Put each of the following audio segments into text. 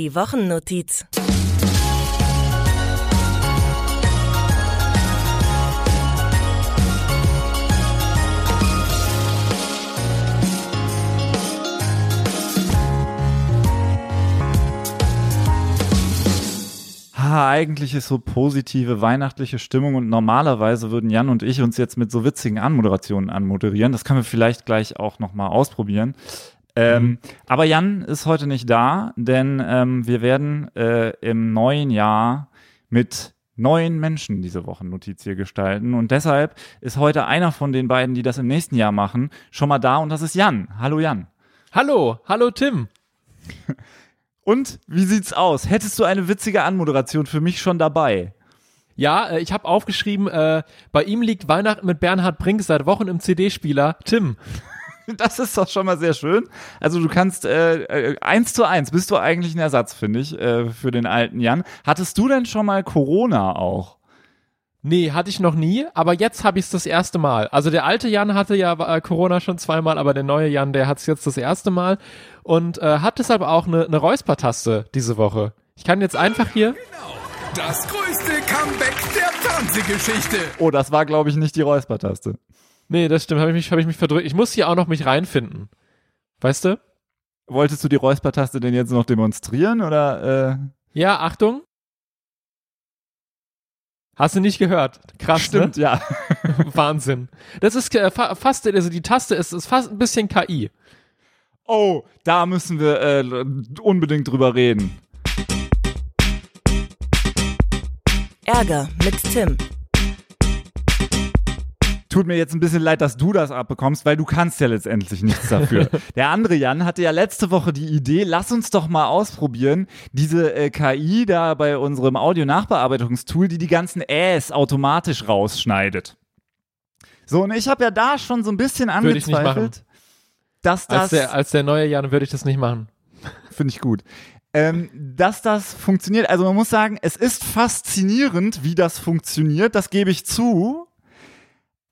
Die Wochennotiz. Eigentlich ist so positive weihnachtliche Stimmung und normalerweise würden Jan und ich uns jetzt mit so witzigen Anmoderationen anmoderieren. Das können wir vielleicht gleich auch nochmal ausprobieren. Ähm, Mhm. Aber Jan ist heute nicht da, denn ähm, wir werden äh, im neuen Jahr mit neuen Menschen diese Wochennotiz hier gestalten. Und deshalb ist heute einer von den beiden, die das im nächsten Jahr machen, schon mal da und das ist Jan. Hallo Jan. Hallo, hallo Tim. Und wie sieht's aus? Hättest du eine witzige Anmoderation für mich schon dabei? Ja, äh, ich habe aufgeschrieben, äh, bei ihm liegt Weihnachten mit Bernhard Brink seit Wochen im CD-Spieler. Tim. Das ist doch schon mal sehr schön. Also du kannst äh, äh, eins zu eins bist du eigentlich ein Ersatz, finde ich, äh, für den alten Jan. Hattest du denn schon mal Corona auch? Nee, hatte ich noch nie, aber jetzt habe ich es das erste Mal. Also der alte Jan hatte ja äh, Corona schon zweimal, aber der neue Jan, der hat es jetzt das erste Mal und äh, hat deshalb auch eine ne Räuspertaste diese Woche. Ich kann jetzt einfach hier. Das größte Comeback der Fernsehgeschichte. Oh, das war, glaube ich, nicht die Räuspertaste. Nee, das stimmt, habe ich mich, hab ich mich verdrückt. Ich muss hier auch noch mich reinfinden. Weißt du? Wolltest du die Räuspertaste denn jetzt noch demonstrieren oder? Äh? Ja, Achtung. Hast du nicht gehört? Krass, Stimmt, ne? ja. Wahnsinn. Das ist äh, fa fast, also die Taste ist, ist fast ein bisschen KI. Oh, da müssen wir äh, unbedingt drüber reden. Ärger mit Tim. Tut mir jetzt ein bisschen leid, dass du das abbekommst, weil du kannst ja letztendlich nichts dafür. Der andere Jan hatte ja letzte Woche die Idee, lass uns doch mal ausprobieren, diese äh, KI da bei unserem Audio-Nachbearbeitungstool, die die ganzen Äs automatisch rausschneidet. So, und ich habe ja da schon so ein bisschen angezweifelt, dass Als das, der, als der neue Jan würde ich das nicht machen. finde ich gut, ähm, dass das funktioniert. Also man muss sagen, es ist faszinierend, wie das funktioniert, das gebe ich zu.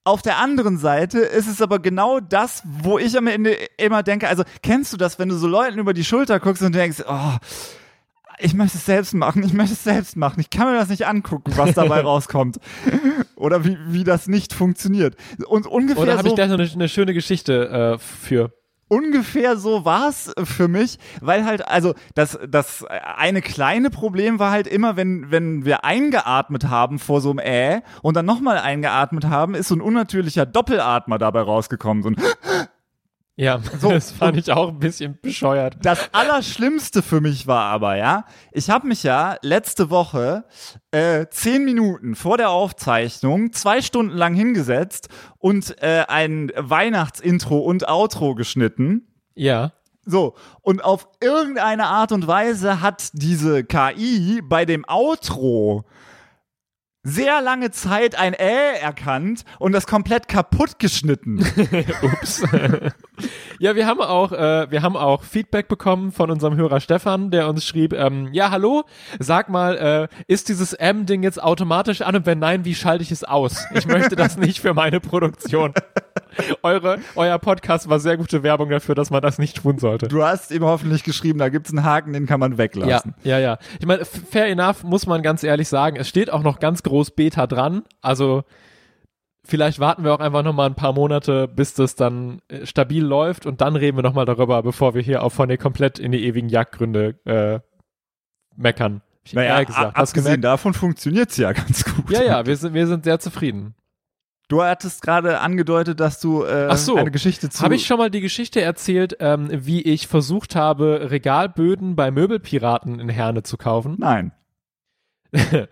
Auf der anderen Seite ist es aber genau das, wo ich am Ende immer denke, also kennst du das, wenn du so Leuten über die Schulter guckst und denkst, oh, ich möchte es selbst machen, ich möchte es selbst machen, ich kann mir das nicht angucken, was dabei rauskommt. Oder wie, wie das nicht funktioniert. Und ungefähr Oder habe so ich gleich noch eine, eine schöne Geschichte äh, für? Ungefähr so war's für mich, weil halt, also das, das eine kleine Problem war halt immer, wenn, wenn wir eingeatmet haben vor so einem Äh und dann nochmal eingeatmet haben, ist so ein unnatürlicher Doppelatmer dabei rausgekommen. So ein Ja, So, das fand ich auch ein bisschen bescheuert. Das Allerschlimmste für mich war aber, ja, ich habe mich ja letzte Woche äh, zehn Minuten vor der Aufzeichnung zwei Stunden lang hingesetzt und äh, ein Weihnachtsintro und Outro geschnitten. Ja. So, und auf irgendeine Art und Weise hat diese KI bei dem Outro sehr lange Zeit ein Äh erkannt und das komplett kaputt geschnitten. Ups. ja, wir haben auch, äh, wir haben auch Feedback bekommen von unserem Hörer Stefan, der uns schrieb, ähm, ja, hallo, sag mal, äh, ist dieses M-Ding jetzt automatisch an und wenn nein, wie schalte ich es aus? Ich möchte das nicht für meine Produktion. Eure, euer Podcast war sehr gute Werbung dafür, dass man das nicht tun sollte. Du hast ihm hoffentlich geschrieben, da gibt's einen Haken, den kann man Ja, weglassen. ja, ja. Ich meine, fair enough, muss man ganz ehrlich sagen. Es steht auch noch ganz groß Beta dran. Also vielleicht warten wir auch einfach noch mal ein paar Monate, bis das dann äh, stabil läuft und dann reden wir noch mal darüber, bevor wir hier auch von dir komplett in die ewigen Jagdgründe äh, meckern. Ich Naja, gesagt, abgesehen davon funktioniert's ja ganz gut. Ja, ja, wir sind, wir sind sehr zufrieden. Du hattest gerade angedeutet, dass du äh, so. eine Geschichte zu. Habe ich schon mal die Geschichte erzählt, ähm, wie ich versucht habe, Regalböden bei Möbelpiraten in Herne zu kaufen? Nein.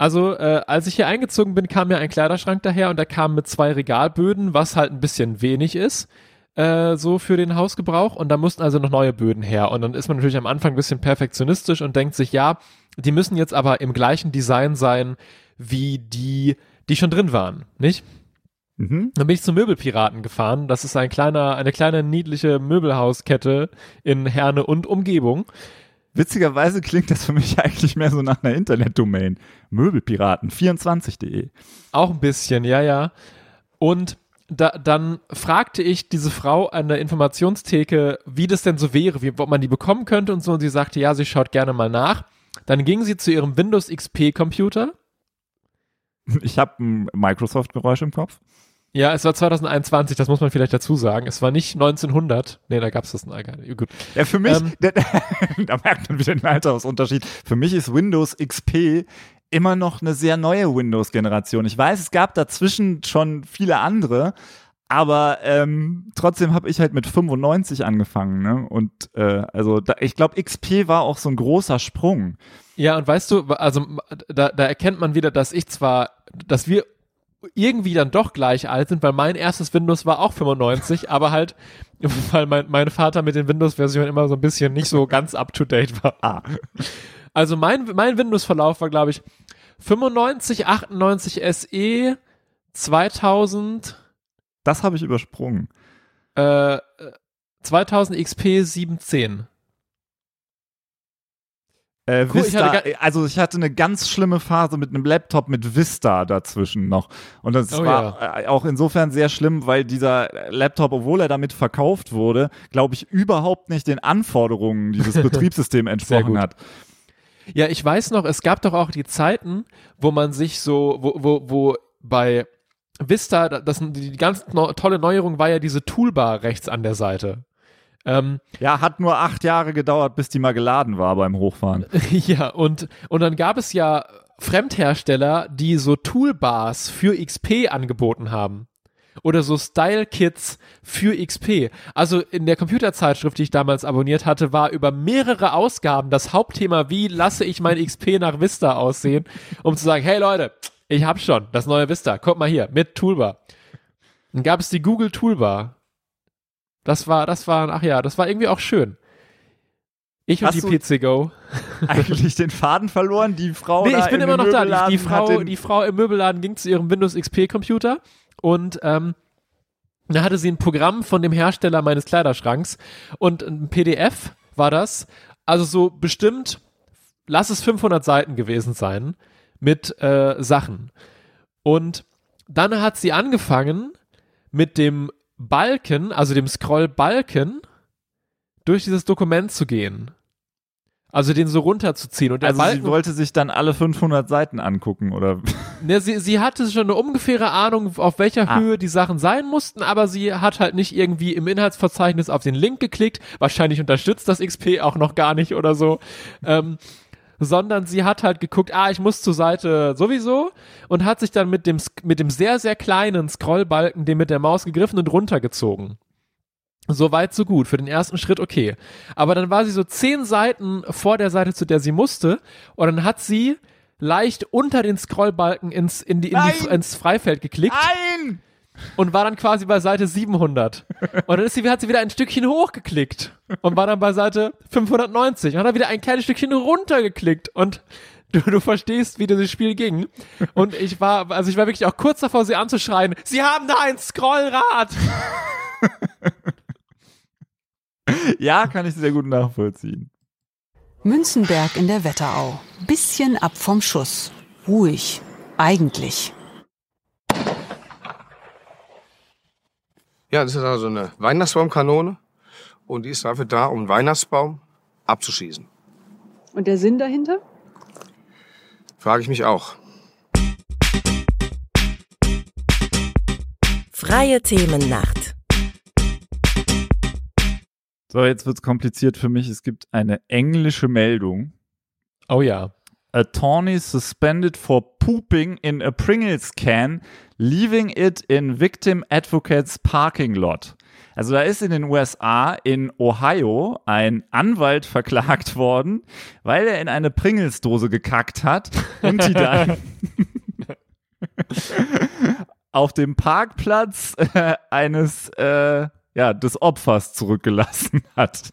Also, äh, als ich hier eingezogen bin, kam mir ein Kleiderschrank daher und der kam mit zwei Regalböden, was halt ein bisschen wenig ist, äh, so für den Hausgebrauch. Und da mussten also noch neue Böden her. Und dann ist man natürlich am Anfang ein bisschen perfektionistisch und denkt sich, ja, die müssen jetzt aber im gleichen Design sein, wie die, die schon drin waren, nicht? Mhm. Dann bin ich zum Möbelpiraten gefahren. Das ist ein kleiner, eine kleine niedliche Möbelhauskette in Herne und Umgebung. Witzigerweise klingt das für mich eigentlich mehr so nach einer Internetdomain. Möbelpiraten24.de. Auch ein bisschen, ja, ja. Und da, dann fragte ich diese Frau an der Informationstheke, wie das denn so wäre, wie, ob man die bekommen könnte und so. Und sie sagte, ja, sie schaut gerne mal nach. Dann ging sie zu ihrem Windows XP Computer. Ich habe ein Microsoft-Geräusch im Kopf. Ja, es war 2021, das muss man vielleicht dazu sagen. Es war nicht 1900. Nee, da gab es das nicht. Gut. Ja, für mich, Ähm. da, da merkt man wieder den Altersunterschied. Für mich ist Windows XP immer noch eine sehr neue Windows-Generation. Ich weiß, es gab dazwischen schon viele andere, aber ähm, trotzdem habe ich halt mit 95 angefangen. Ne? Und äh, also da, ich glaube, XP war auch so ein großer Sprung. Ja, und weißt du, also da, da erkennt man wieder, dass ich zwar, dass wir irgendwie dann doch gleich alt sind, weil mein erstes Windows war auch 95, aber halt, weil mein, mein Vater mit den Windows-Versionen immer so ein bisschen nicht so ganz up-to-date war. Ah. Also mein, mein Windows-Verlauf war, glaube ich, 95, 98 SE, 2000, Das habe ich übersprungen. äh, 2000 XP 710. Äh, Cool, ich Vista, hatte also ich hatte eine ganz schlimme Phase mit einem Laptop mit Vista dazwischen noch. Und das Oh war äh, auch insofern sehr schlimm, weil dieser Laptop, obwohl er damit verkauft wurde, glaube ich, überhaupt nicht den Anforderungen dieses Betriebssystems entsprochen hat. Ja, ich weiß noch, es gab doch auch die Zeiten, wo man sich so, wo, wo, wo bei Vista, das, die ganz no, tolle Neuerung war ja diese Toolbar rechts an der Seite. Ähm, Ja, hat nur acht Jahre gedauert, bis die mal geladen war beim Hochfahren. ja, und, und dann gab es ja Fremdhersteller, die so Toolbars für XP angeboten haben. Oder so Style-Kits für XP. Also in der Computerzeitschrift, die ich damals abonniert hatte, war über mehrere Ausgaben das Hauptthema, wie lasse ich mein XP nach Vista aussehen, um zu sagen, hey Leute, ich hab schon das neue Vista, kommt mal hier, mit Toolbar. Dann gab es die Google Toolbar. Das war, das war, ach ja, das war irgendwie auch schön. Ich und Hast die du- PC Go. Eigentlich den Faden verloren, die Frau. Nee, ich bin in immer noch da. Die, die, Frau, die Frau im Möbelladen ging zu ihrem Windows XP Computer und ähm, da hatte sie ein Programm von dem Hersteller meines Kleiderschranks und ein PDF war das. Also so bestimmt, lass es 500 Seiten gewesen sein mit äh, Sachen. Und dann hat sie angefangen mit dem Balken, also dem Scroll-Balken, durch dieses Dokument zu gehen. Also den so runterzuziehen. Und also Balken sie wollte sich dann alle 500 Seiten angucken, oder? Ne, sie, sie hatte schon eine ungefähre Ahnung, auf welcher Ah. Höhe die Sachen sein mussten, aber sie hat halt nicht irgendwie im Inhaltsverzeichnis auf den Link geklickt. Wahrscheinlich unterstützt das XP auch noch gar nicht oder so. Ähm, sondern sie hat halt geguckt, ah, ich muss zur Seite sowieso und hat sich dann mit dem, mit dem sehr, sehr kleinen Scrollbalken den mit der Maus gegriffen und runtergezogen. So weit, so gut. Für den ersten Schritt okay. Aber dann war sie so zehn Seiten vor der Seite, zu der sie musste. Und dann hat sie leicht unter den Scrollbalken ins, in die, in die, ins Freifeld geklickt Nein! Und war dann quasi bei Seite 700. Und dann ist sie, hat sie wieder ein Stückchen hochgeklickt und war dann bei Seite 590 und hat dann wieder ein kleines Stückchen runtergeklickt und du, du verstehst, wie dieses Spiel ging. Und ich war, also ich war wirklich auch kurz davor, sie anzuschreien, sie haben da ein Scrollrad! Ja, kann ich sehr gut nachvollziehen. Münzenberg in der Wetterau. Bisschen ab vom Schuss. Ruhig. Eigentlich. Ja, das ist also eine Weihnachtsbaumkanone und die ist dafür da, um einen Weihnachtsbaum abzuschießen. Und der Sinn dahinter? Frage ich mich auch. Freie Themennacht. So, jetzt wird's kompliziert für mich. Es gibt eine englische Meldung. Oh ja. Attorney suspended for pooping in a Pringles can, leaving it in victim advocates parking lot. Also da ist in den USA, in Ohio, ein Anwalt verklagt worden, weil er in eine Pringles-Dose gekackt hat und die dann auf dem Parkplatz äh, eines äh, ja, des Opfers zurückgelassen hat.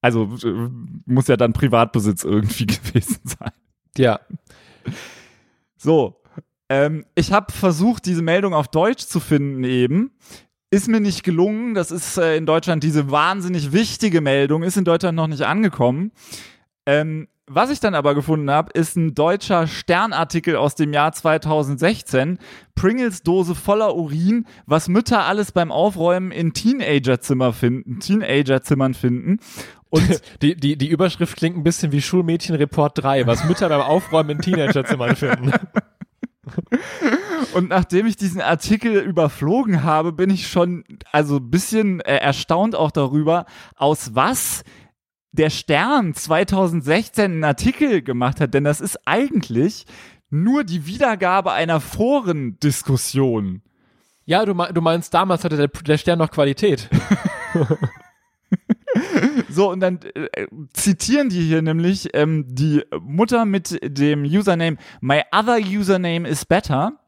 Also äh, muss ja dann Privatbesitz irgendwie gewesen sein. Ja. So, ähm, ich habe versucht, diese Meldung auf Deutsch zu finden eben. Ist mir nicht gelungen. Das ist äh, in Deutschland diese wahnsinnig wichtige Meldung, ist in Deutschland noch nicht angekommen. Ähm, was ich dann aber gefunden habe, ist ein deutscher Sternartikel aus dem Jahr 2016. Pringles Dose voller Urin, was Mütter alles beim Aufräumen in Teenagerzimmer finden, Teenagerzimmern finden. Und Die, die, die Überschrift klingt ein bisschen wie Schulmädchenreport 3, was Mütter beim Aufräumen in Teenagerzimmern finden. Und nachdem ich diesen Artikel überflogen habe, bin ich schon also ein bisschen äh, erstaunt auch darüber, aus was der Stern 2016 einen Artikel gemacht hat, denn das ist eigentlich nur die Wiedergabe einer Forendiskussion. Ja, du, du meinst, damals hatte der, der Stern noch Qualität. So, und dann äh, zitieren die hier nämlich ähm, die Mutter mit dem Username My other username is better,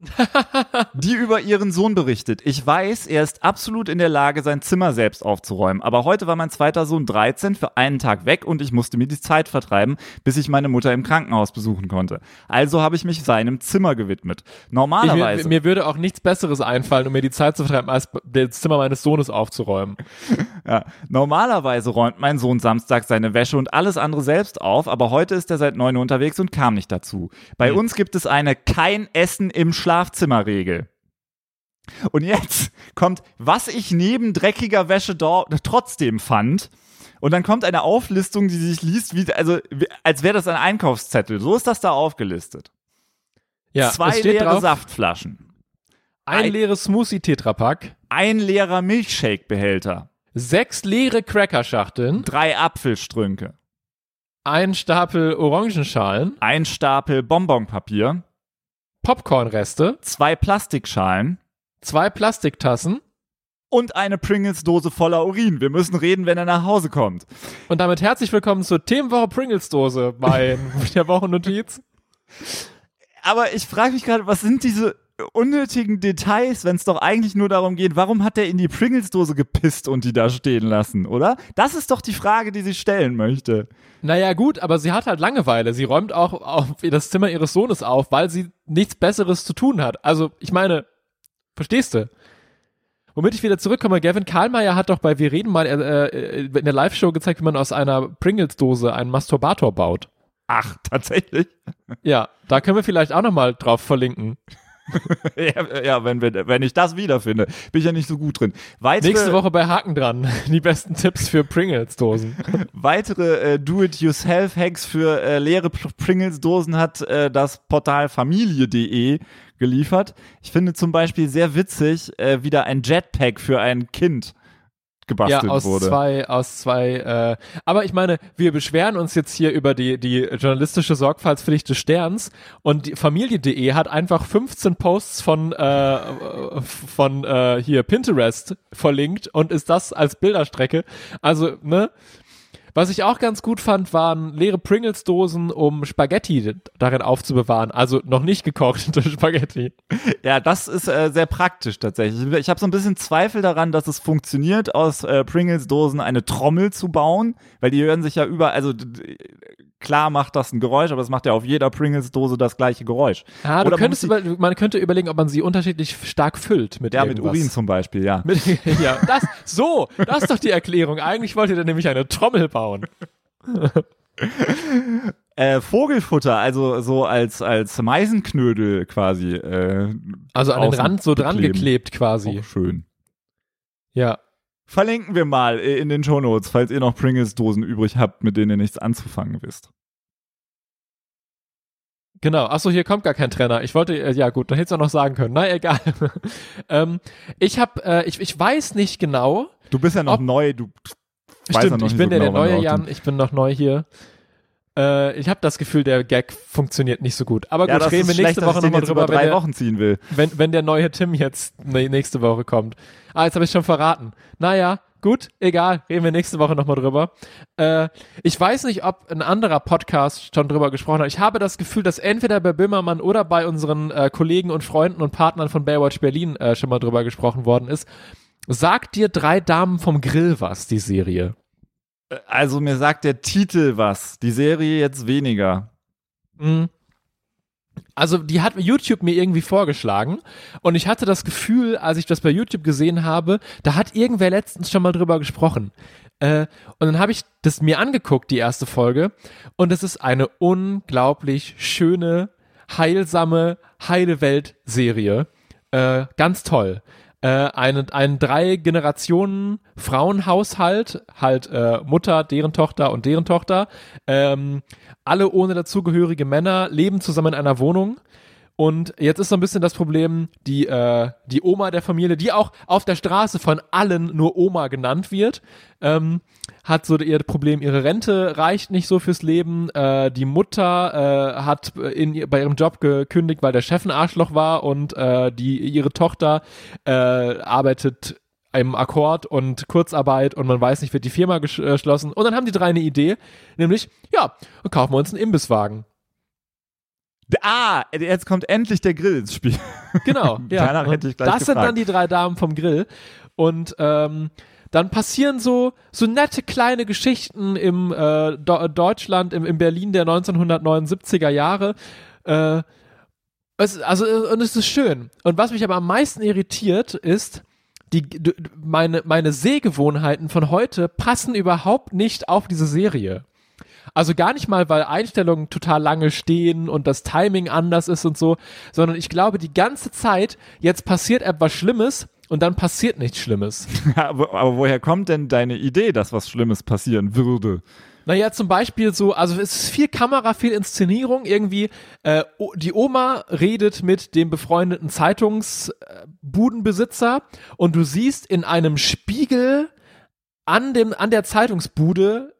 die über ihren Sohn berichtet. Ich weiß, er ist absolut in der Lage, sein Zimmer selbst aufzuräumen. Aber heute war mein zweiter Sohn 13 für einen Tag weg und ich musste mir die Zeit vertreiben, bis ich meine Mutter im Krankenhaus besuchen konnte. Also habe ich mich seinem Zimmer gewidmet. Ich, Normalerweise. mir, mir würde auch nichts Besseres einfallen, um mir die Zeit zu vertreiben, als das Zimmer meines Sohnes aufzuräumen. Ja, normalerweise räumt mein Sohn Samstag seine Wäsche und alles andere selbst auf, aber heute ist er seit neun Uhr unterwegs und kam nicht dazu. Bei uns gibt es eine kein Essen im Schlafzimmer-Regel. Und jetzt kommt, was ich neben dreckiger Wäsche dort trotzdem fand. Und dann kommt eine Auflistung, die sich liest, wie, also, als wäre das ein Einkaufszettel. So ist das da aufgelistet. Ja, Zwei leere drauf, Saftflaschen. ein ein- leeres Smoothie-Tetrapack, Ein leerer Milchshake-Behälter. sechs leere Crackerschachteln, Drei Apfelstrünke. ein Stapel Orangenschalen, Ein Stapel Bonbonpapier. Popcornreste, zwei Plastikschalen zwei Plastiktassen und eine Pringles-Dose voller Urin. Wir müssen reden, wenn er nach Hause kommt. und damit herzlich willkommen zur Themenwoche Pringles-Dose bei der Wochennotiz. Aber ich frage mich gerade, was sind diese unnötigen Details, wenn es doch eigentlich nur darum geht, warum hat er in die Pringles-Dose gepisst und die da stehen lassen, oder? Das ist doch die Frage, die sie stellen möchte. Naja, gut, aber sie hat halt Langeweile. Sie räumt auch auf das Zimmer ihres Sohnes auf, weil sie nichts Besseres zu tun hat. Also, ich meine, verstehst du? Womit ich wieder zurückkomme, Gavin Karlmeier hat doch bei Wir reden mal äh, äh, in der Live-Show gezeigt, wie man aus einer Pringles-Dose einen Masturbator baut. Ach, tatsächlich? Ja, da können wir vielleicht auch nochmal drauf verlinken. ja, ja wenn, wir, wenn ich das wiederfinde, bin ich ja nicht so gut drin. Weitere, Nächste Woche bei Haken dran. Die besten Tipps für Pringles-Dosen. weitere äh, Do-it-yourself-Hacks für äh, leere Pringles-Dosen hat äh, das Portal familie.de geliefert. Ich finde zum Beispiel sehr witzig, äh, wieder ein Jetpack für ein Kind gebastelt ja, aus wurde. zwei, aus zwei, äh, aber ich meine, wir beschweren uns jetzt hier über die, die journalistische Sorgfaltspflicht des Sterns und die Familie.de hat einfach 15 Posts von, äh, von äh, hier Pinterest verlinkt und ist das als Bilderstrecke. Also, ne? Was ich auch ganz gut fand, waren leere Pringles-Dosen, um Spaghetti darin aufzubewahren. Also noch nicht gekochte Spaghetti. Ja, das ist äh, sehr praktisch tatsächlich. Ich habe so ein bisschen Zweifel daran, dass es funktioniert, aus äh, Pringles-Dosen eine Trommel zu bauen, weil die hören sich ja über, also klar macht das ein Geräusch, aber es macht ja auf jeder Pringles-Dose das gleiche Geräusch. Du Oder man könntest über, man könnte überlegen, ob man sie unterschiedlich stark füllt mit Ja, mit irgendwas. Urin zum Beispiel, ja. Mit, ja, das, so, das ist doch die Erklärung. Eigentlich wollt ihr dann nämlich eine Trommel bauen. Äh, Vogelfutter, also so als, als Meisenknödel quasi. Äh, Also an den Rand so dran geklebt quasi. Auch schön. Ja. Verlinken wir mal äh, in den Shownotes, falls ihr noch Pringles-Dosen übrig habt, mit denen ihr nichts anzufangen wisst. Genau. Achso, hier kommt gar kein Trenner. Ich wollte, äh, ja gut, dann hättest du auch noch sagen können. Na, egal. ähm, ich hab, äh, ich, ich weiß nicht genau. Du bist ja noch neu, du weißt ja Stimmt, noch ich bin so ja der genau, wann neue Jan, ich bin noch neu hier. Äh, ich habe das Gefühl, der Gag funktioniert nicht so gut. Aber Ja, gut, reden wir schlecht, nächste ich Woche nochmal drüber, wenn drei der, Wochen ziehen will. wenn, wenn der neue Tim jetzt ne- nächste Woche kommt. Ah, jetzt habe ich schon verraten. Naja, gut, egal, reden wir nächste Woche nochmal drüber. Äh, ich weiß nicht, ob ein anderer Podcast schon drüber gesprochen hat. Ich habe das Gefühl, dass entweder bei Böhmermann oder bei unseren äh, Kollegen und Freunden und Partnern von Baywatch Berlin äh, schon mal drüber gesprochen worden ist. Sagt dir drei Damen vom Grill was, die Serie? Also mir sagt der Titel was, die Serie jetzt weniger. Mhm. Also die hat YouTube mir irgendwie vorgeschlagen und ich hatte das Gefühl, als ich das bei YouTube gesehen habe, da hat irgendwer letztens schon mal drüber gesprochen. Äh, und dann habe ich das mir angeguckt, die erste Folge. Und es ist eine unglaublich schöne, heilsame, heile Welt-Serie. Äh, ganz toll. Äh, ein, ein drei Generationen Frauenhaushalt, halt äh, Mutter, deren Tochter und deren Tochter. Ähm, alle ohne dazugehörige Männer leben zusammen in einer Wohnung. Und jetzt ist so ein bisschen das Problem, die, äh, die Oma der Familie, die auch auf der Straße von allen nur Oma genannt wird, ähm, hat so ihr Problem, ihre Rente reicht nicht so fürs Leben. Äh, die Mutter äh, hat in, bei ihrem Job gekündigt, weil der Chef ein Arschloch war und äh, die, ihre Tochter äh, arbeitet im Akkord und Kurzarbeit und man weiß nicht, wird die Firma geschlossen. Und dann haben die drei eine Idee, nämlich, ja, kaufen wir uns einen Imbisswagen. Ah, jetzt kommt endlich der Grill ins Spiel. Genau, ja. Danach hätte ich gleich das sind gefragt. dann die drei Damen vom Grill. Und ähm, dann passieren so, so nette kleine Geschichten im äh, Do Deutschland, im, im Berlin der 1979er Jahre. Äh, es, also, und es ist schön. Und was mich aber am meisten irritiert, ist, die, meine, meine Sehgewohnheiten von heute passen überhaupt nicht auf diese Serie. Also gar nicht mal, weil Einstellungen total lange stehen und das Timing anders ist und so, sondern ich glaube die ganze Zeit, jetzt passiert etwas Schlimmes und dann passiert nichts Schlimmes. aber, aber woher kommt denn deine Idee, dass was Schlimmes passieren würde? Naja, zum Beispiel so, also es ist viel Kamera, viel Inszenierung. Irgendwie, äh, die Oma redet mit dem befreundeten Zeitungsbudenbesitzer und du siehst in einem Spiegel an, dem, an der Zeitungsbude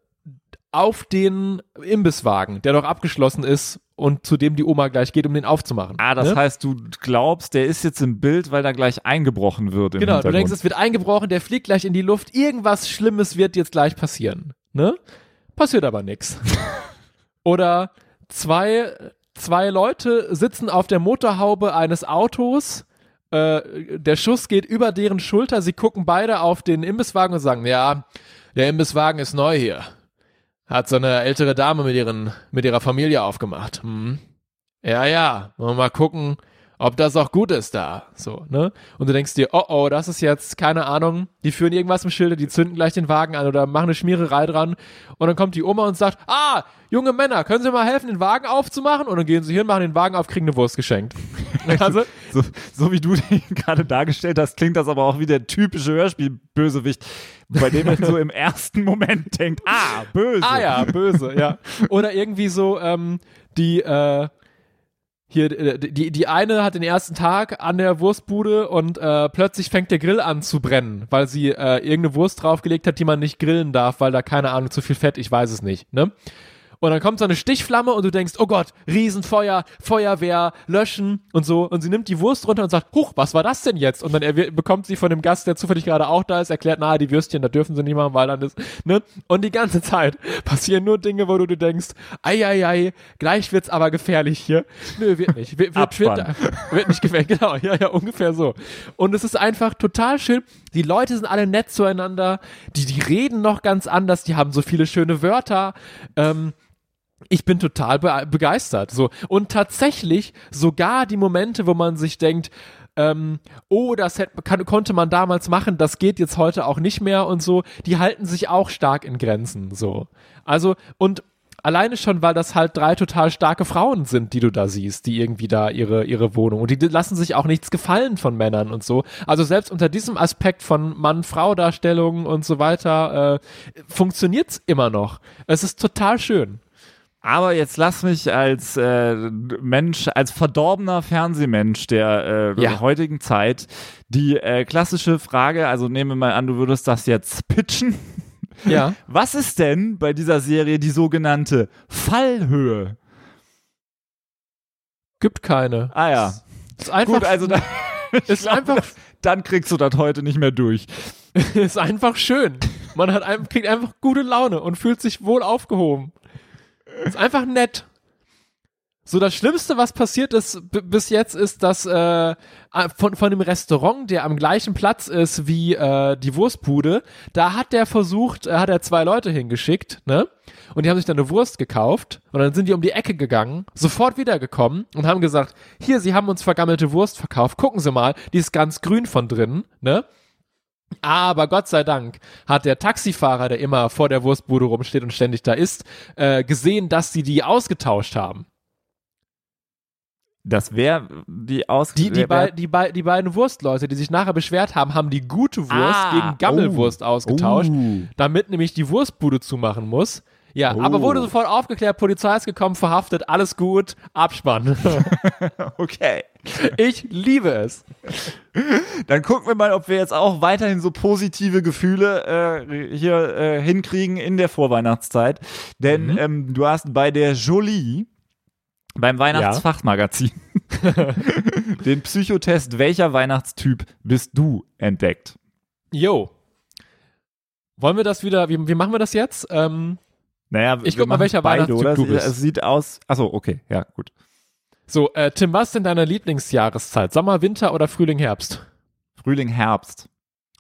auf den Imbisswagen, der noch abgeschlossen ist und zu dem die Oma gleich geht, um den aufzumachen. Ah, das ne? heißt, du glaubst, der ist jetzt im Bild, weil da gleich eingebrochen wird. Genau, du denkst, es wird eingebrochen, der fliegt gleich in die Luft, irgendwas Schlimmes wird jetzt gleich passieren. Ne? Passiert aber nix. Oder zwei, zwei Leute sitzen auf der Motorhaube eines Autos, äh, der Schuss geht über deren Schulter, sie gucken beide auf den Imbisswagen und sagen, ja, der Imbisswagen ist neu hier. Hat so eine ältere Dame mit, ihren, mit ihrer Familie aufgemacht. Hm. Ja, ja, mal gucken, ob das auch gut ist da. So, ne? Und du denkst dir, oh oh, das ist jetzt, keine Ahnung, die führen irgendwas im Schilde, die zünden gleich den Wagen an oder machen eine Schmiererei dran. Und dann kommt die Oma und sagt, ah, junge Männer, können Sie mal helfen, den Wagen aufzumachen? Und dann gehen sie hin, machen den Wagen auf, kriegen eine Wurst geschenkt. Also, So, so wie du den gerade dargestellt hast, klingt das aber auch wie der typische Hörspiel-Bösewicht, bei dem man so im ersten Moment denkt, ah, böse. Ah ja, böse, ja. Oder irgendwie so, ähm, die, äh, hier, äh, die, die eine hat den ersten Tag an der Wurstbude und äh, plötzlich fängt der Grill an zu brennen, weil sie äh, irgendeine Wurst draufgelegt hat, die man nicht grillen darf, weil da keine Ahnung, zu viel Fett, ich weiß es nicht, ne? Und dann kommt so eine Stichflamme und du denkst, oh Gott, Riesenfeuer, Feuerwehr, löschen und so. Und sie nimmt die Wurst runter und sagt, huch, was war das denn jetzt? Und dann bekommt sie von dem Gast, der zufällig gerade auch da ist, erklärt, na, die Würstchen, da dürfen sie nicht machen, weil dann ist, ne? Und die ganze Zeit passieren nur Dinge, wo du dir denkst, ei, ei, ei, gleich wird's aber gefährlich hier. Nö, wird nicht. Wird, wird, wird, wird nicht gefährlich, genau, ja, ja, ungefähr so. Und es ist einfach total schön. Die Leute sind alle nett zueinander, die, die reden noch ganz anders, die haben so viele schöne Wörter, ähm, ich bin total be begeistert. So. Und tatsächlich sogar die Momente, wo man sich denkt, ähm, oh, das hätte, kann, konnte man damals machen, das geht jetzt heute auch nicht mehr und so, die halten sich auch stark in Grenzen. So. Also, und alleine schon, weil das halt drei total starke Frauen sind, die du da siehst, die irgendwie da ihre, ihre Wohnung und die lassen sich auch nichts gefallen von Männern und so. Also selbst unter diesem Aspekt von Mann-Frau-Darstellung und so weiter äh, funktioniert's immer noch. Es ist total schön. Aber jetzt lass mich als äh, Mensch, als verdorbener Fernsehmensch der äh, Ja. heutigen Zeit die äh, klassische Frage, also nehme mal an, du würdest das jetzt pitchen. Ja. Was ist denn bei dieser Serie die sogenannte Fallhöhe? Gibt keine. Ah ja. Ist einfach, Gut, also da, ist einfach, dann kriegst du das heute nicht mehr durch. ist einfach schön. Man hat kriegt einfach gute Laune und fühlt sich wohl aufgehoben. Ist einfach nett. So, das Schlimmste, was passiert ist bis jetzt, ist, dass äh, von, von dem Restaurant, der am gleichen Platz ist wie äh, die Wurstbude, da hat der versucht, äh, hat er zwei Leute hingeschickt, ne? Und die haben sich dann eine Wurst gekauft und dann sind die um die Ecke gegangen, sofort wiedergekommen und haben gesagt, hier, sie haben uns vergammelte Wurst verkauft, gucken Sie mal, die ist ganz grün von drinnen, ne? Aber Gott sei Dank hat der Taxifahrer, der immer vor der Wurstbude rumsteht und ständig da ist, äh, gesehen, dass sie die ausgetauscht haben. Das wäre die aus Die, die, bei, die, bei, die beiden Wurstleute, die sich nachher beschwert haben, haben die gute Wurst Ah, gegen Gammelwurst oh. ausgetauscht, Oh. damit nämlich die Wurstbude zumachen muss. Ja, Oh. aber wurde sofort aufgeklärt, Polizei ist gekommen, verhaftet, alles gut, Abspann. Okay. ich liebe es. Dann gucken wir mal, ob wir jetzt auch weiterhin so positive Gefühle äh, hier äh, hinkriegen in der Vorweihnachtszeit. Denn Mhm. ähm, du hast bei der Jolie, beim Weihnachtsfachmagazin, den Psychotest, welcher Weihnachtstyp bist du entdeckt? Yo. Wollen wir das wieder, wie, wie machen wir das jetzt? Ähm, Naja, Ich wir guck mal, welcher beide, Weihnachtstyp du Es- bist. Es sieht aus. Achso, okay, ja, gut. so, äh, Tim, was ist denn deine Lieblingsjahreszeit? Sommer, Winter oder Frühling, Herbst? Frühling, Herbst.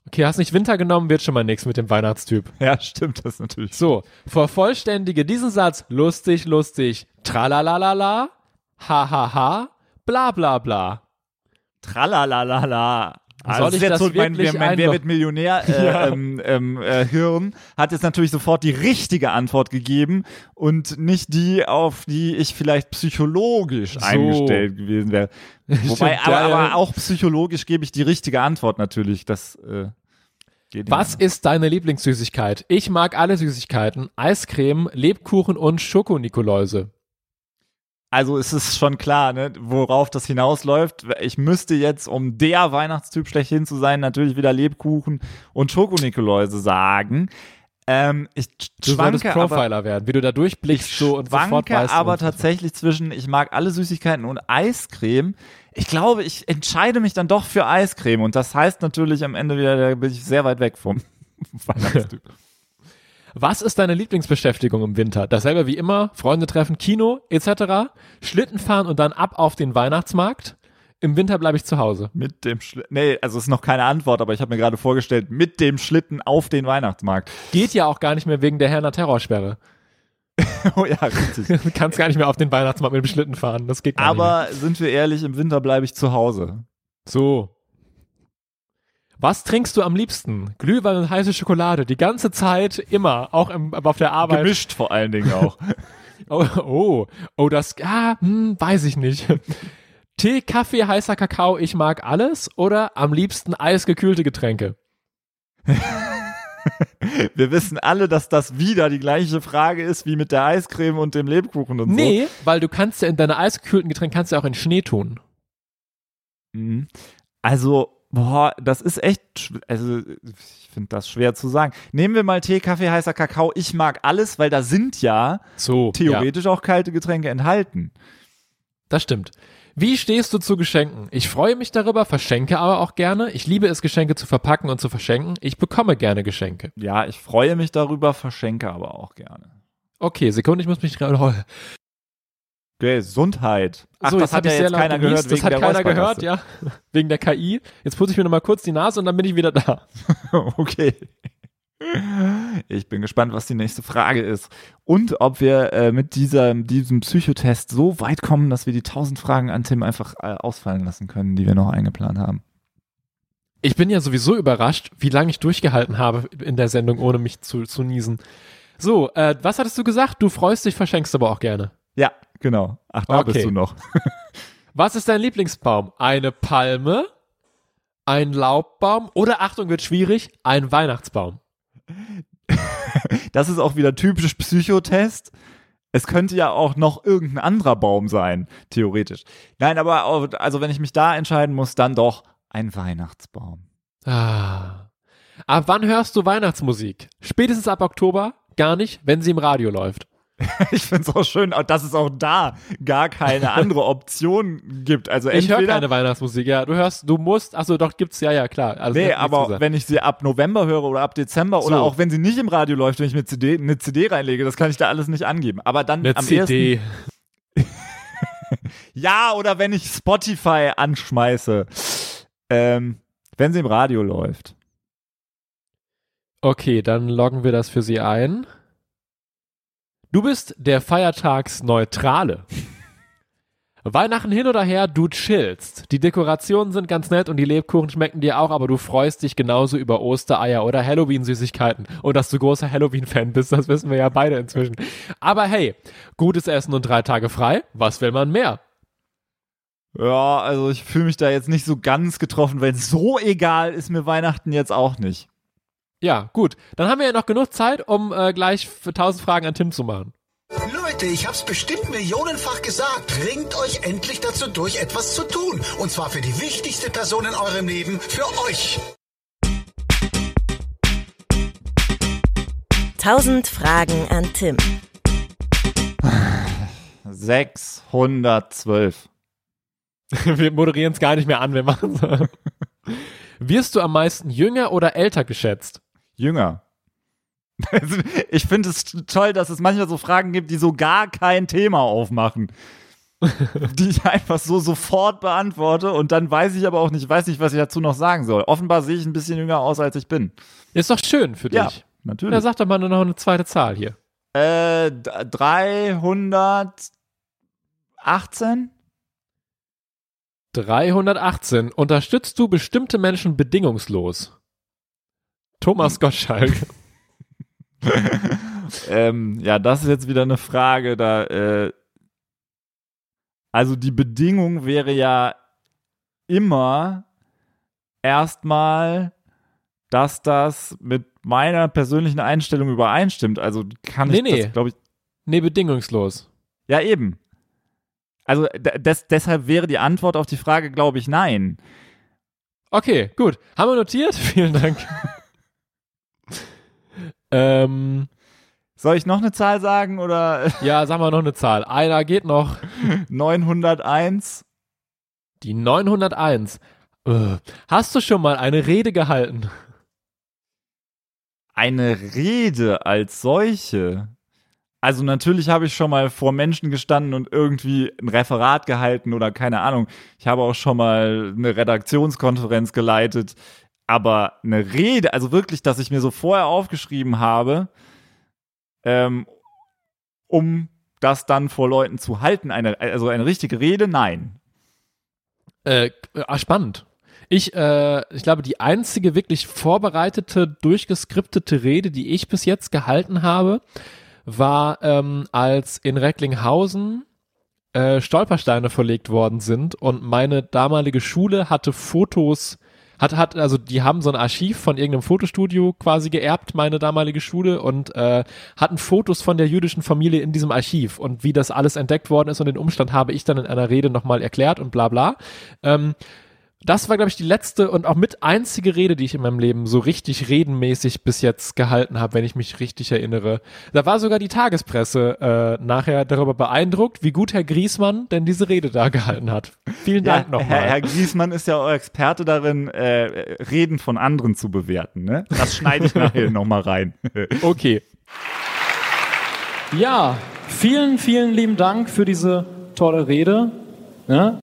Okay, hast nicht Winter genommen, wird schon mal nichts mit dem Weihnachtstyp. Ja, stimmt, das natürlich. So, vervollständige diesen Satz. Lustig, lustig. Tralalala. Ha, ha, ha. Bla, bla, bla. Tralalala. Also das ist jetzt so mein, mein, mein Wer wird Millionär äh, Ja. ähm, ähm, äh, Hirn hat jetzt natürlich sofort die richtige Antwort gegeben und nicht die, auf die ich vielleicht psychologisch So. eingestellt gewesen wäre. Wobei, aber, aber auch psychologisch gebe ich die richtige Antwort natürlich. Das äh, geht Was ist deine Lieblingssüßigkeit? Ich mag alle Süßigkeiten. Eiscreme, Lebkuchen und Schokonikoläuse. Also es ist schon klar, ne, worauf das hinausläuft. Ich müsste jetzt, um der Weihnachtstyp schlechthin zu sein, natürlich wieder Lebkuchen und Schokonikoläuse sagen. Ähm, ich Du solltest schwanke aber, Profiler werden, wie du da durchblickst so und sofort weißt. aber tatsächlich zwischen, ich mag alle Süßigkeiten und Eiscreme. Ich glaube, ich entscheide mich dann doch für Eiscreme und das heißt natürlich am Ende wieder, da bin ich sehr weit weg vom Weihnachtstyp. Was ist deine Lieblingsbeschäftigung im Winter? Dasselbe wie immer, Freunde treffen, Kino etc., Schlitten fahren und dann ab auf den Weihnachtsmarkt. Im Winter bleibe ich zu Hause. Mit dem Schlitten, nee, also ist noch keine Antwort, aber ich habe mir gerade vorgestellt, mit dem Schlitten auf den Weihnachtsmarkt. Geht ja auch gar nicht mehr wegen der Herner Terrorsperre. oh ja, richtig. Du kannst gar nicht mehr auf den Weihnachtsmarkt mit dem Schlitten fahren. Das geht gar nicht. Aber sind wir ehrlich, im Winter bleibe ich zu Hause. So. Was trinkst du am liebsten? Glühwein und heiße Schokolade. Die ganze Zeit, immer. Auch im, auf der Arbeit. Gemischt vor allen Dingen auch. Oh, oh, oh, das, ah, hm, weiß ich nicht. Tee, Kaffee, heißer Kakao, ich mag alles oder am liebsten eisgekühlte Getränke? wir wissen alle, dass das wieder die gleiche Frage ist wie mit der Eiscreme und dem Lebkuchen und Nee, weil du kannst ja in deine eisgekühlten Getränke kannst ja auch in Schnee tun. so. Mhm. Also, boah, das ist echt, also ich finde das schwer zu sagen. Nehmen wir mal Tee, Kaffee, heißer Kakao. Ich mag alles, weil da sind ja So, ja, theoretisch auch kalte Getränke enthalten. das stimmt. Wie stehst du zu Geschenken? Ich freue mich darüber, verschenke aber auch gerne. Ich liebe es, Geschenke zu verpacken und zu verschenken. Ich bekomme gerne Geschenke. Ja, ich freue mich darüber, verschenke aber auch gerne. Okay, Sekunde, ich muss mich gerade. Gesundheit. Ach, so, das hat ja jetzt keiner gehört. Das hat keiner gehört, ja. Wegen der KI. Jetzt putze ich mir nochmal kurz die Nase und dann bin ich wieder da. Okay. Ich bin gespannt, was die nächste Frage ist. Und ob wir äh, mit dieser, diesem Psychotest so weit kommen, dass wir die 1000 Fragen an Tim einfach äh, ausfallen lassen können, die wir noch eingeplant haben. Ich bin ja sowieso überrascht, wie lange ich durchgehalten habe in der Sendung, ohne mich zu, zu niesen. So, äh, was hattest du gesagt? Du freust dich, verschenkst aber auch gerne. Ja, genau. Ach, da Okay. bist du noch. Was ist dein Lieblingsbaum? Eine Palme, ein Laubbaum oder, Achtung, wird schwierig, ein Weihnachtsbaum. Das ist auch wieder typisch Psychotest. Es könnte ja auch noch irgendein anderer Baum sein, theoretisch. Nein, aber auch, also wenn ich mich da entscheiden muss, dann doch ein Weihnachtsbaum. Ah. Ab wann hörst du Weihnachtsmusik? Spätestens ab Oktober? Gar nicht, wenn sie im Radio läuft. Ich finde es auch schön, dass es auch da gar keine andere Option gibt. Also Ich höre keine Weihnachtsmusik, ja. Du hörst, du musst, achso, doch, gibt's, ja, ja, klar. Also, Nee, aber wenn ich sie ab November höre oder ab Dezember oder So. auch wenn sie nicht im Radio läuft, wenn ich mir CD, eine CD reinlege, das kann ich da alles nicht angeben. Aber dann Eine am CD. Ja, oder wenn ich Spotify anschmeiße. Ähm, wenn sie im Radio läuft. Okay, dann loggen wir das für Sie ein. Du bist der Feiertagsneutrale. Weihnachten hin oder her, du chillst. Die Dekorationen sind ganz nett und die Lebkuchen schmecken dir auch, aber du freust dich genauso über Ostereier oder Halloween-Süßigkeiten. Und dass du großer Halloween-Fan bist, das wissen wir ja beide inzwischen. Aber hey, gutes Essen und drei Tage frei, was will man mehr? Ja, also ich fühle mich da jetzt nicht so ganz getroffen, weil so egal ist mir Weihnachten jetzt auch nicht. Ja, gut. Dann haben wir ja noch genug Zeit, um äh, gleich für 1000 Fragen an Tim zu machen. Leute, ich hab's bestimmt millionenfach gesagt. Ringt euch endlich dazu durch, etwas zu tun. Und zwar für die wichtigste Person in eurem Leben, für euch. 1000 Fragen an Tim. 612. wir moderieren es gar nicht mehr an, wir machen so. Wirst du am meisten jünger oder älter geschätzt? Jünger. Also, ich finde es toll, dass es manchmal so Fragen gibt, die so gar kein Thema aufmachen. die ich einfach so sofort beantworte und dann weiß ich aber auch nicht, weiß nicht, was ich dazu noch sagen soll. Offenbar sehe ich ein bisschen jünger aus, als ich bin. Ist doch schön für dich. Ja, natürlich. Ja, sag doch mal nur noch eine zweite Zahl hier. Äh, d- 318? 318. Unterstützt du bestimmte Menschen bedingungslos? Thomas Gottschalk. ähm, ja, das ist jetzt wieder eine Frage, da, äh, also die Bedingung wäre ja immer erstmal, dass das mit meiner persönlichen Einstellung übereinstimmt. Also kann ich Nee, nee. das, glaube ich, Nee, bedingungslos. ja eben. Also d- des, deshalb wäre die Antwort auf die Frage, glaube ich, nein. Okay, gut. Haben wir notiert? Vielen Dank. Ähm, Soll ich noch eine Zahl sagen oder ja, sagen wir noch eine Zahl. Einer geht noch. 901? Die 901. Äh, Hast du schon mal eine Rede gehalten? eine Rede als solche. Also natürlich habe ich schon mal vor Menschen gestanden und irgendwie ein Referat gehalten oder keine Ahnung. Ich habe auch schon mal eine Redaktionskonferenz geleitet. Aber eine Rede, also wirklich, dass ich mir so vorher aufgeschrieben habe, ähm, um das dann vor Leuten zu halten, eine, also eine richtige Rede, nein. Äh, ah, spannend. Ich, äh, ich glaube, die einzige wirklich vorbereitete, durchgeskriptete Rede, die ich bis jetzt gehalten habe, war, ähm, als in Recklinghausen äh, Stolpersteine verlegt worden sind und meine damalige Schule hatte Fotos, hat, hat, also die haben so ein Archiv von irgendeinem Fotostudio quasi geerbt, meine damalige Schule, und äh, hatten Fotos von der jüdischen Familie in diesem Archiv und wie das alles entdeckt worden ist und den Umstand habe ich dann in einer Rede nochmal erklärt und bla bla. Ähm, das war, glaube ich, die letzte und auch mit einzige Rede, die ich in meinem Leben so richtig redenmäßig bis jetzt gehalten habe, wenn ich mich richtig erinnere. Da war sogar die Tagespresse äh, nachher darüber beeindruckt, wie gut Herr Griesmann denn diese Rede da gehalten hat. Vielen Dank Ja, Herr, nochmal. Herr Griesmann ist ja auch Experte darin, äh, Reden von anderen zu bewerten. Ne? Das schneide ich nachher nochmal rein. Okay. Ja, vielen, vielen lieben Dank für diese tolle Rede. Ja,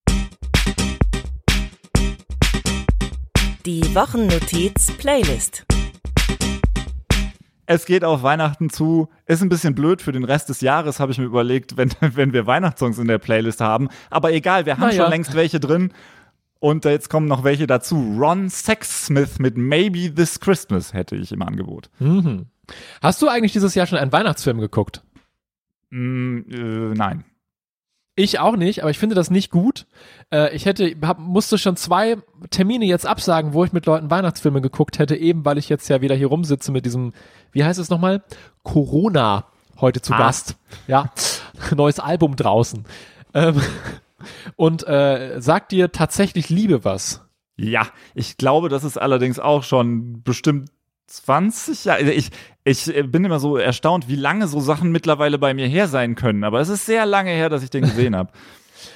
Die Wochennotiz Playlist. Es geht auf Weihnachten zu. Ist ein bisschen blöd für den Rest des Jahres, habe ich mir überlegt, wenn, wenn wir Weihnachtssongs in der Playlist haben. Aber egal, wir haben Na ja. schon längst welche drin. Und jetzt kommen noch welche dazu. Ron Sexsmith mit Maybe This Christmas hätte ich im Angebot. Mhm. Hast du eigentlich dieses Jahr schon einen Weihnachtsfilm geguckt? Mm, äh, nein. Ich auch nicht, aber ich finde das nicht gut. Äh, ich hätte, hab, musste schon zwei Termine jetzt absagen, wo ich mit Leuten Weihnachtsfilme geguckt hätte, eben weil ich jetzt ja wieder hier rumsitze mit diesem, wie heißt es nochmal? Corona heute zu Ah. Gast. Ja, neues Album draußen. Ähm, und äh, sagt dir tatsächlich Liebe was? Ja, ich glaube, das ist allerdings auch schon bestimmt 20 Jahre. Also Ich, ich äh, bin immer so erstaunt, wie lange so Sachen mittlerweile bei mir her sein können. Aber es ist sehr lange her, dass ich den gesehen habe.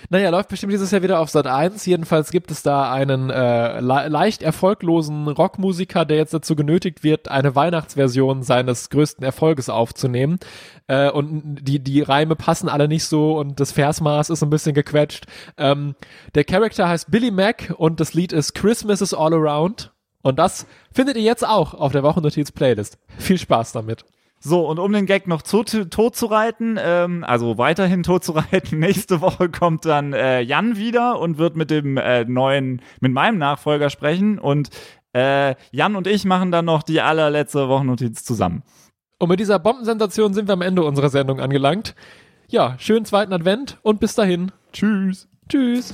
Naja, läuft bestimmt dieses Jahr wieder auf Sat 1. Jedenfalls gibt es da einen äh, le leicht erfolglosen Rockmusiker, der jetzt dazu genötigt wird, eine Weihnachtsversion seines größten Erfolges aufzunehmen. Äh, und die, die Reime passen alle nicht so und das Versmaß ist ein bisschen gequetscht. Ähm, der Charakter heißt Billy Mack und das Lied ist Christmas is All Around. Und das findet ihr jetzt auch auf der Wochennotiz-Playlist. Viel Spaß damit. So, und um den Gag noch zu, tot zu reiten, ähm, also weiterhin tot zu reiten, nächste Woche kommt dann äh, Jan wieder und wird mit dem äh, neuen, mit meinem Nachfolger sprechen. Und äh, Jan und ich machen dann noch die allerletzte Wochennotiz zusammen. Und mit dieser Bombensensation sind wir am Ende unserer Sendung angelangt. Ja, schönen zweiten Advent und bis dahin. Tschüss. Tschüss.